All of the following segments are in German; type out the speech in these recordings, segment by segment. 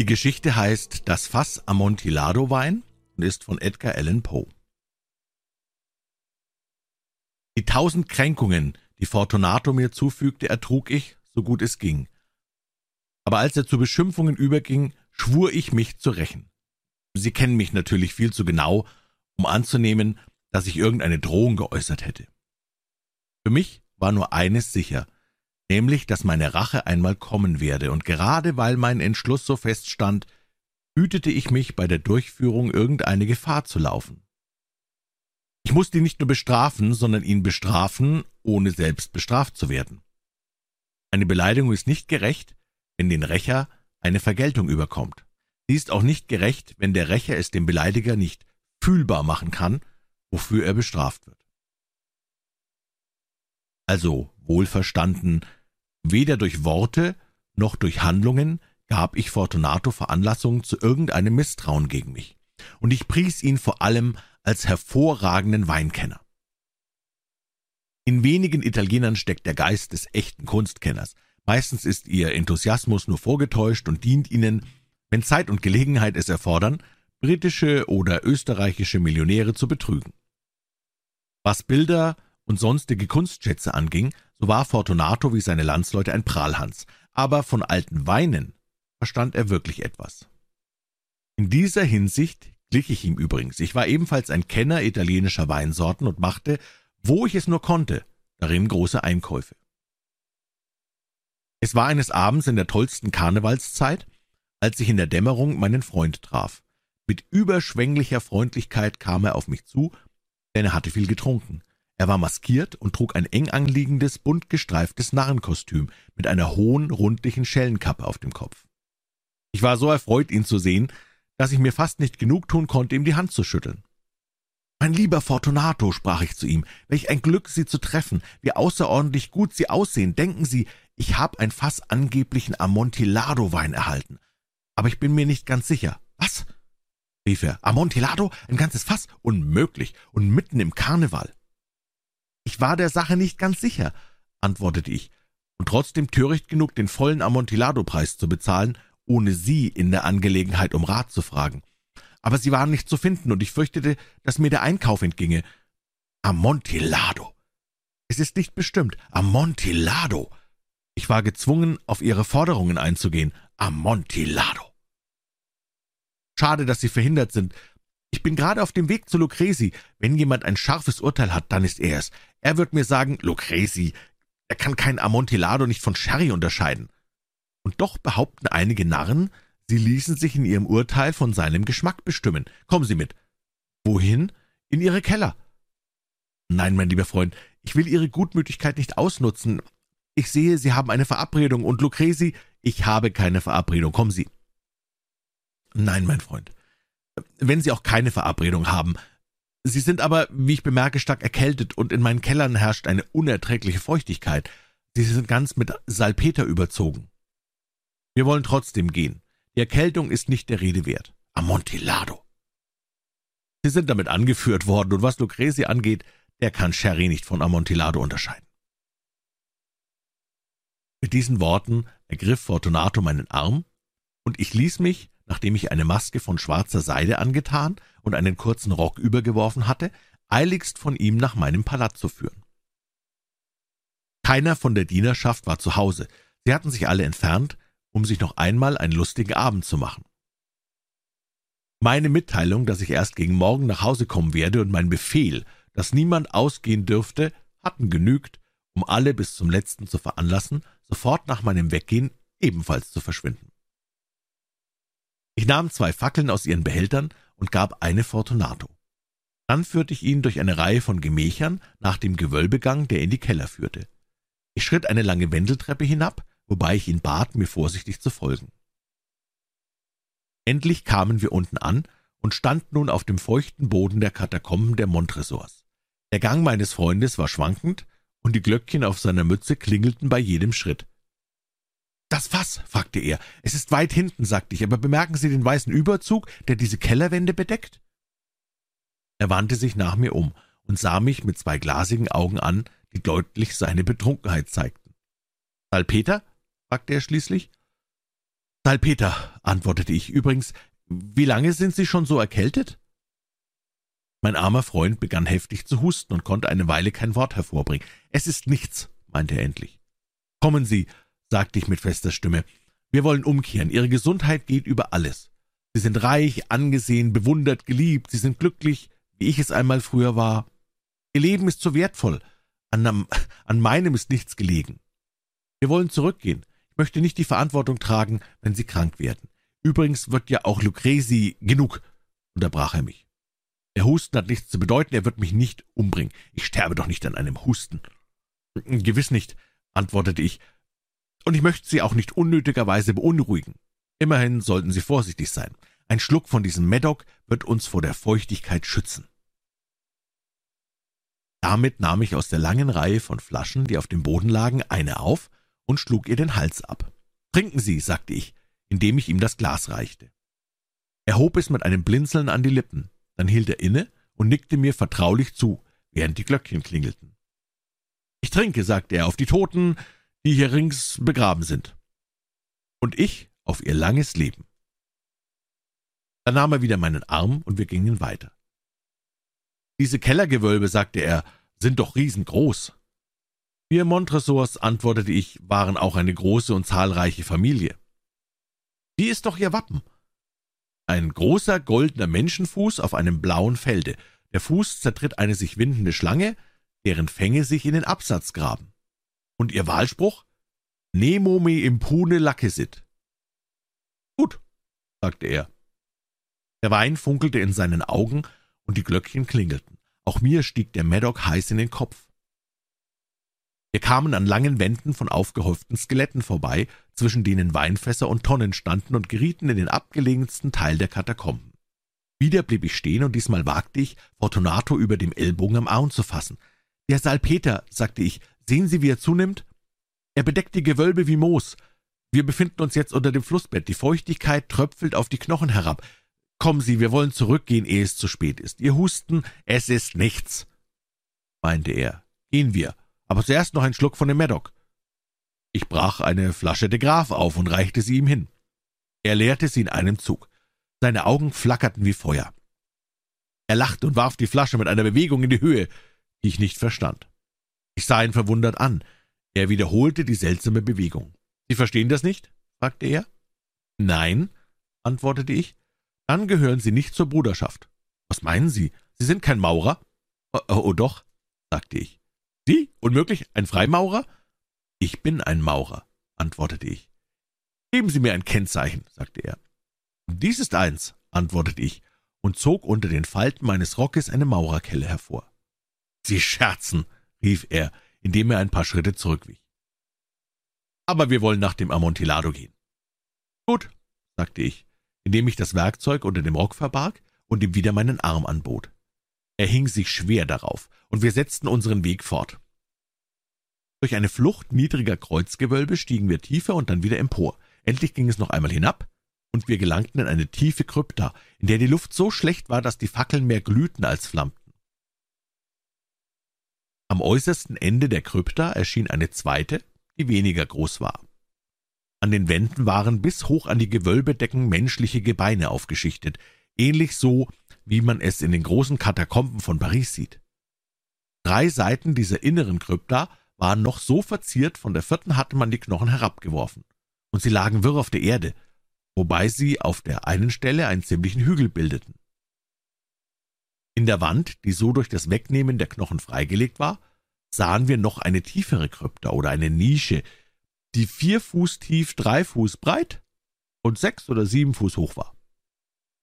Die Geschichte heißt Das Fass Amontillado-Wein und ist von Edgar Allan Poe. Die tausend Kränkungen, die Fortunato mir zufügte, ertrug ich, so gut es ging. Aber als er zu Beschimpfungen überging, schwur ich mich zu rächen. Sie kennen mich natürlich viel zu genau, um anzunehmen, dass ich irgendeine Drohung geäußert hätte. Für mich war nur eines sicher, nämlich, dass meine Rache einmal kommen werde, und gerade weil mein Entschluss so feststand, hütete ich mich, bei der Durchführung irgendeine Gefahr zu laufen. Ich musste ihn nicht nur bestrafen, sondern ihn bestrafen, ohne selbst bestraft zu werden. Eine Beleidigung ist nicht gerecht, wenn den Rächer eine Vergeltung überkommt. Sie ist auch nicht gerecht, wenn der Rächer es dem Beleidiger nicht fühlbar machen kann, wofür er bestraft wird. Also wohlverstanden, weder durch Worte noch durch Handlungen gab ich Fortunato Veranlassung zu irgendeinem Misstrauen gegen mich, und ich pries ihn vor allem als hervorragenden Weinkenner. In wenigen Italienern steckt der Geist des echten Kunstkenners. Meistens ist ihr Enthusiasmus nur vorgetäuscht und dient ihnen, wenn Zeit und Gelegenheit es erfordern, britische oder österreichische Millionäre zu betrügen. Was Bilder und sonstige Kunstschätze anging, so war Fortunato wie seine Landsleute ein Prahlhans, aber von alten Weinen verstand er wirklich etwas. In dieser Hinsicht glich ich ihm übrigens. Ich war ebenfalls ein Kenner italienischer Weinsorten und machte, wo ich es nur konnte, darin große Einkäufe. Es war eines Abends in der tollsten Karnevalszeit, als ich in der Dämmerung meinen Freund traf. Mit überschwänglicher Freundlichkeit kam er auf mich zu, denn er hatte viel getrunken. Er war maskiert und trug ein eng anliegendes, bunt gestreiftes Narrenkostüm mit einer hohen, rundlichen Schellenkappe auf dem Kopf. Ich war so erfreut, ihn zu sehen, dass ich mir fast nicht genug tun konnte, ihm die Hand zu schütteln. Mein lieber Fortunato, sprach ich zu ihm, welch ein Glück, Sie zu treffen, wie außerordentlich gut Sie aussehen. Denken Sie, ich habe ein Fass angeblichen Amontillado-Wein erhalten. Aber ich bin mir nicht ganz sicher. Was? rief er. Amontillado? Ein ganzes Fass? Unmöglich. Und mitten im Karneval. Ich war der Sache nicht ganz sicher, antwortete ich, und trotzdem töricht genug, den vollen Amontillado-Preis zu bezahlen, ohne Sie in der Angelegenheit um Rat zu fragen. Aber Sie waren nicht zu finden, und ich fürchtete, dass mir der Einkauf entginge. Amontillado. Es ist nicht bestimmt. Amontillado. Ich war gezwungen, auf Ihre Forderungen einzugehen. Amontillado. Schade, dass Sie verhindert sind. Ich bin gerade auf dem Weg zu Lucrezi. Wenn jemand ein scharfes Urteil hat, dann ist er es. Er wird mir sagen, Lucrezi, er kann kein Amontillado nicht von Sherry unterscheiden. Und doch behaupten einige Narren, sie ließen sich in ihrem Urteil von seinem Geschmack bestimmen. Kommen Sie mit. Wohin? In Ihre Keller. Nein, mein lieber Freund, ich will Ihre Gutmütigkeit nicht ausnutzen. Ich sehe, Sie haben eine Verabredung, und Lucrezi, ich habe keine Verabredung. Kommen Sie. Nein, mein Freund. Wenn Sie auch keine Verabredung haben, Sie sind aber, wie ich bemerke, stark erkältet und in meinen Kellern herrscht eine unerträgliche Feuchtigkeit. Sie sind ganz mit Salpeter überzogen. Wir wollen trotzdem gehen. Die Erkältung ist nicht der Rede wert. Amontillado. Sie sind damit angeführt worden, und was Lucrezi angeht, der kann Sherry nicht von Amontillado unterscheiden. Mit diesen Worten ergriff Fortunato meinen Arm, und ich ließ mich, nachdem ich eine Maske von schwarzer Seide angetan und einen kurzen Rock übergeworfen hatte, eiligst von ihm nach meinem Palazzo führen. Keiner von der Dienerschaft war zu Hause, sie hatten sich alle entfernt, um sich noch einmal einen lustigen Abend zu machen. Meine Mitteilung, dass ich erst gegen Morgen nach Hause kommen werde, und mein Befehl, dass niemand ausgehen dürfte, hatten genügt, um alle bis zum letzten zu veranlassen, sofort nach meinem Weggehen ebenfalls zu verschwinden. Ich nahm zwei Fackeln aus ihren Behältern und gab eine Fortunato. Dann führte ich ihn durch eine Reihe von Gemächern nach dem Gewölbegang, der in die Keller führte. Ich schritt eine lange Wendeltreppe hinab, wobei ich ihn bat, mir vorsichtig zu folgen. Endlich kamen wir unten an und standen nun auf dem feuchten Boden der Katakomben der Montresors. Der Gang meines Freundes war schwankend, und die Glöckchen auf seiner Mütze klingelten bei jedem Schritt. Das Fass, fragte er. Es ist weit hinten, sagte ich, aber bemerken Sie den weißen Überzug, der diese Kellerwände bedeckt? Er wandte sich nach mir um und sah mich mit zwei glasigen Augen an, die deutlich seine Betrunkenheit zeigten. Salpeter? fragte er schließlich. Salpeter, antwortete ich. Übrigens, wie lange sind Sie schon so erkältet? Mein armer Freund begann heftig zu husten und konnte eine Weile kein Wort hervorbringen. Es ist nichts, meinte er endlich. Kommen Sie, sagte ich mit fester Stimme. Wir wollen umkehren. Ihre Gesundheit geht über alles. Sie sind reich, angesehen, bewundert, geliebt. Sie sind glücklich, wie ich es einmal früher war. Ihr Leben ist so wertvoll. An, an meinem ist nichts gelegen. Wir wollen zurückgehen. Ich möchte nicht die Verantwortung tragen, wenn Sie krank werden. Übrigens wird ja auch Lucrezi genug, unterbrach er mich. Der Husten hat nichts zu bedeuten, er wird mich nicht umbringen. Ich sterbe doch nicht an einem Husten. Gewiss nicht, antwortete ich, und ich möchte Sie auch nicht unnötigerweise beunruhigen. Immerhin sollten Sie vorsichtig sein. Ein Schluck von diesem Medoc wird uns vor der Feuchtigkeit schützen. Damit nahm ich aus der langen Reihe von Flaschen, die auf dem Boden lagen, eine auf und schlug ihr den Hals ab. Trinken Sie, sagte ich, indem ich ihm das Glas reichte. Er hob es mit einem Blinzeln an die Lippen, dann hielt er inne und nickte mir vertraulich zu, während die Glöckchen klingelten. Ich trinke, sagte er, auf die Toten, die hier rings begraben sind. Und ich auf ihr langes Leben. Dann nahm er wieder meinen Arm und wir gingen weiter. Diese Kellergewölbe, sagte er, sind doch riesengroß. Wir Montresors, antwortete ich, waren auch eine große und zahlreiche Familie. Wie ist doch Ihr Wappen? Ein großer goldener Menschenfuß auf einem blauen Felde. Der Fuß zertritt eine sich windende Schlange, deren Fänge sich in den Absatz graben. Und Ihr Wahlspruch? Nemo me impune lacessit. Gut, sagte er. Der Wein funkelte in seinen Augen und die Glöckchen klingelten. Auch mir stieg der Maddock heiß in den Kopf. Wir kamen an langen Wänden von aufgehäuften Skeletten vorbei, zwischen denen Weinfässer und Tonnen standen und gerieten in den abgelegensten Teil der Katakomben. Wieder blieb ich stehen und diesmal wagte ich, Fortunato über dem Ellbogen am Arm zu fassen. Der Salpeter, sagte ich, sehen Sie, wie er zunimmt? Er bedeckt die Gewölbe wie Moos. Wir befinden uns jetzt unter dem Flussbett. Die Feuchtigkeit tröpfelt auf die Knochen herab. Kommen Sie, wir wollen zurückgehen, ehe es zu spät ist. Ihr Husten, es ist nichts, meinte er. Gehen wir, aber zuerst noch ein Schluck von dem Maddock. Ich brach eine Flasche de Graf auf und reichte sie ihm hin. Er leerte sie in einem Zug. Seine Augen flackerten wie Feuer. Er lachte und warf die Flasche mit einer Bewegung in die Höhe, die ich nicht verstand. Ich sah ihn verwundert an. Er wiederholte die seltsame Bewegung. Sie verstehen das nicht? fragte er. Nein, antwortete ich. Dann gehören Sie nicht zur Bruderschaft. Was meinen Sie? Sie sind kein Maurer? Oh, oh, oh doch, sagte ich. Sie? Unmöglich? Ein Freimaurer? Ich bin ein Maurer, antwortete ich. Geben Sie mir ein Kennzeichen, sagte er. Dies ist eins, antwortete ich und zog unter den Falten meines Rockes eine Maurerkelle hervor. Sie scherzen, rief er, indem er ein paar Schritte zurückwich. Aber wir wollen nach dem Amontillado gehen. Gut, sagte ich, indem ich das Werkzeug unter dem Rock verbarg und ihm wieder meinen Arm anbot. Er hing sich schwer darauf, und wir setzten unseren Weg fort. Durch eine Flucht niedriger Kreuzgewölbe stiegen wir tiefer und dann wieder empor. Endlich ging es noch einmal hinab, und wir gelangten in eine tiefe Krypta, in der die Luft so schlecht war, dass die Fackeln mehr glühten als flammten. Am äußersten Ende der Krypta erschien eine zweite, die weniger groß war. An den Wänden waren bis hoch an die Gewölbedecken menschliche Gebeine aufgeschichtet, ähnlich so, wie man es in den großen Katakomben von Paris sieht. Drei Seiten dieser inneren Krypta waren noch so verziert, von der vierten hatte man die Knochen herabgeworfen, und sie lagen wirr auf der Erde, wobei sie auf der einen Stelle einen ziemlichen Hügel bildeten. In der Wand, die so durch das Wegnehmen der Knochen freigelegt war, sahen wir noch eine tiefere Krypta oder eine Nische, die vier Fuß tief, drei Fuß breit und sechs oder sieben Fuß hoch war.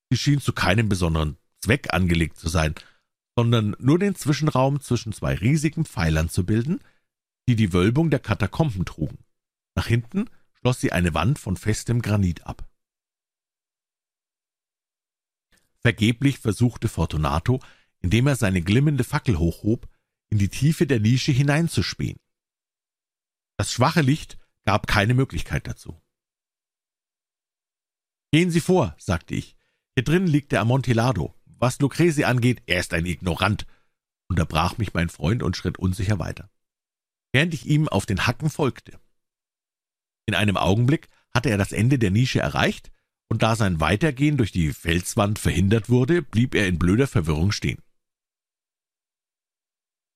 Sie schien zu keinem besonderen Zweck angelegt zu sein, sondern nur den Zwischenraum zwischen zwei riesigen Pfeilern zu bilden, die die Wölbung der Katakomben trugen. Nach hinten schloss sie eine Wand von festem Granit ab. Vergeblich versuchte Fortunato, indem er seine glimmende Fackel hochhob, in die Tiefe der Nische hineinzuspähen. Das schwache Licht gab keine Möglichkeit dazu. Gehen Sie vor, sagte ich. Hier drin liegt der Amontillado. Was Lucrezi angeht, er ist ein Ignorant, unterbrach mich mein Freund und schritt unsicher weiter während ich ihm auf den Hacken folgte. In einem Augenblick hatte er das Ende der Nische erreicht, und da sein Weitergehen durch die Felswand verhindert wurde, blieb er in blöder Verwirrung stehen.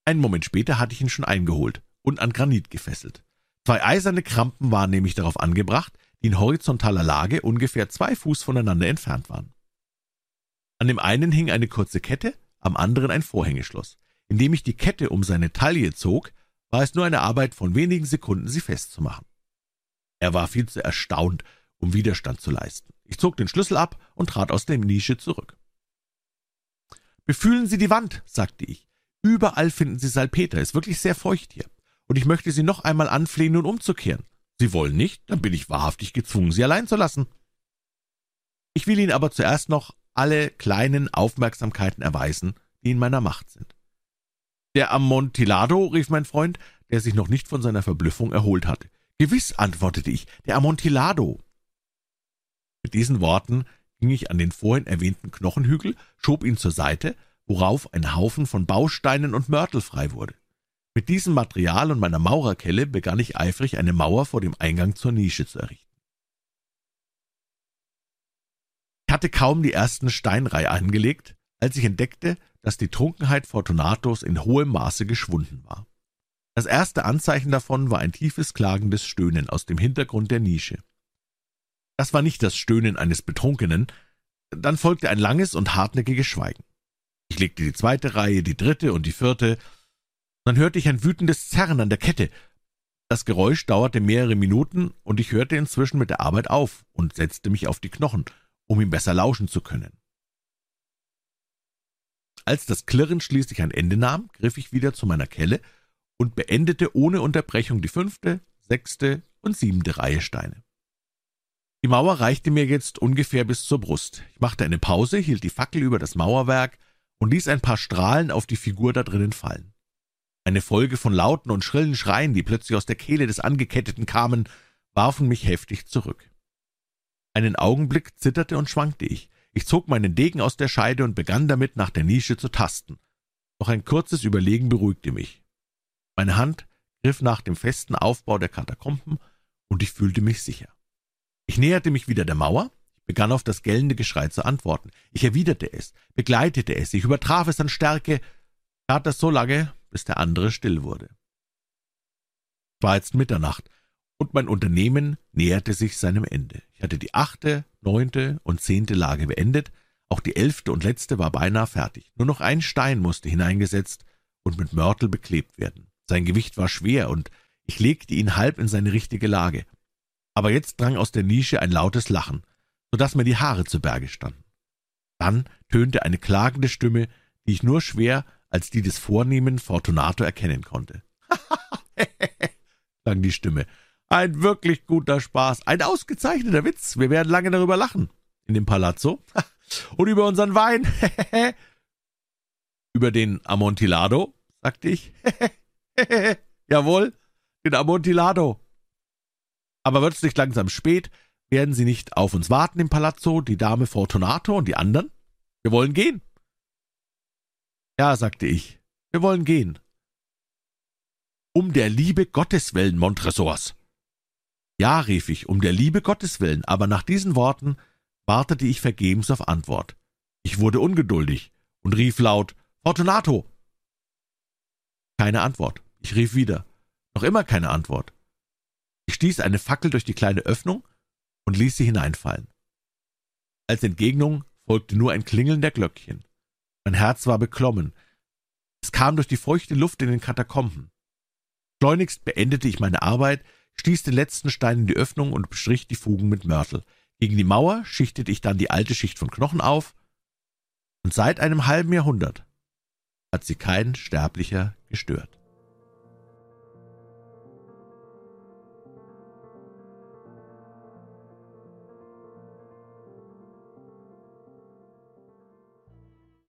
Einen Moment später hatte ich ihn schon eingeholt und an Granit gefesselt. Zwei eiserne Krampen waren nämlich darauf angebracht, die in horizontaler Lage ungefähr zwei Fuß voneinander entfernt waren. An dem einen hing eine kurze Kette, am anderen ein Vorhängeschloss. Indem ich die Kette um seine Taille zog, war es nur eine Arbeit von wenigen Sekunden, sie festzumachen. Er war viel zu erstaunt, um Widerstand zu leisten. Ich zog den Schlüssel ab und trat aus der Nische zurück. Befühlen Sie die Wand, sagte ich. Überall finden Sie Salpeter, ist wirklich sehr feucht hier. Und ich möchte Sie noch einmal anflehen, nun umzukehren. Sie wollen nicht, dann bin ich wahrhaftig gezwungen, Sie allein zu lassen. Ich will Ihnen aber zuerst noch alle kleinen Aufmerksamkeiten erweisen, die in meiner Macht sind. Der Amontillado, rief mein Freund, der sich noch nicht von seiner Verblüffung erholt hatte. Gewiss, antwortete ich, der Amontillado. Mit diesen Worten ging ich an den vorhin erwähnten Knochenhügel, schob ihn zur Seite, worauf ein Haufen von Bausteinen und Mörtel frei wurde. Mit diesem Material und meiner Maurerkelle begann ich eifrig eine Mauer vor dem Eingang zur Nische zu errichten. Ich hatte kaum die ersten Steinreihe angelegt, als ich entdeckte, dass die Trunkenheit Fortunatos in hohem Maße geschwunden war. Das erste Anzeichen davon war ein tiefes klagendes Stöhnen aus dem Hintergrund der Nische. Das war nicht das Stöhnen eines Betrunkenen, dann folgte ein langes und hartnäckiges Schweigen. Ich legte die zweite Reihe, die dritte und die vierte, dann hörte ich ein wütendes Zerren an der Kette. Das Geräusch dauerte mehrere Minuten, und ich hörte inzwischen mit der Arbeit auf und setzte mich auf die Knochen, um ihm besser lauschen zu können. Als das Klirren schließlich ein Ende nahm, griff ich wieder zu meiner Kelle und beendete ohne Unterbrechung die fünfte, sechste und siebente Reihe Steine. Die Mauer reichte mir jetzt ungefähr bis zur Brust. Ich machte eine Pause, hielt die Fackel über das Mauerwerk und ließ ein paar Strahlen auf die Figur da drinnen fallen. Eine Folge von lauten und schrillen Schreien, die plötzlich aus der Kehle des Angeketteten kamen, warfen mich heftig zurück. Einen Augenblick zitterte und schwankte ich. Ich zog meinen Degen aus der Scheide und begann damit, nach der Nische zu tasten. Doch ein kurzes Überlegen beruhigte mich. Meine Hand griff nach dem festen Aufbau der Katakomben, und ich fühlte mich sicher. Ich näherte mich wieder der Mauer, begann auf das gellende Geschrei zu antworten. Ich erwiderte es, begleitete es, ich übertraf es an Stärke, tat das so lange, bis der andere still wurde. Es war jetzt Mitternacht, und mein Unternehmen näherte sich seinem Ende. Ich hatte die achte, neunte und zehnte Lage beendet, auch die elfte und letzte war beinahe fertig. Nur noch ein Stein musste hineingesetzt und mit Mörtel beklebt werden. Sein Gewicht war schwer, und ich legte ihn halb in seine richtige Lage aber jetzt drang aus der Nische ein lautes Lachen, so dass mir die Haare zu Berge standen. Dann tönte eine klagende Stimme, die ich nur schwer als die des vornehmen Fortunato erkennen konnte. klang die Stimme. Ein wirklich guter Spaß, ein ausgezeichneter Witz. Wir werden lange darüber lachen. In dem Palazzo. Und über unseren Wein. über den Amontillado, sagte ich. Jawohl, den Amontillado. Aber wird es nicht langsam spät? Werden Sie nicht auf uns warten im Palazzo, die Dame Fortunato und die anderen? Wir wollen gehen. Ja, sagte ich, wir wollen gehen. Um der Liebe Gottes willen, Montresors. Ja, rief ich, um der Liebe Gottes willen, aber nach diesen Worten wartete ich vergebens auf Antwort. Ich wurde ungeduldig und rief laut Fortunato. Keine Antwort. Ich rief wieder. Noch immer keine Antwort. Ich stieß eine Fackel durch die kleine Öffnung und ließ sie hineinfallen. Als Entgegnung folgte nur ein Klingeln der Glöckchen. Mein Herz war beklommen. Es kam durch die feuchte Luft in den Katakomben. Schleunigst beendete ich meine Arbeit, stieß den letzten Stein in die Öffnung und bestrich die Fugen mit Mörtel. Gegen die Mauer schichtete ich dann die alte Schicht von Knochen auf, und seit einem halben Jahrhundert hat sie kein Sterblicher gestört.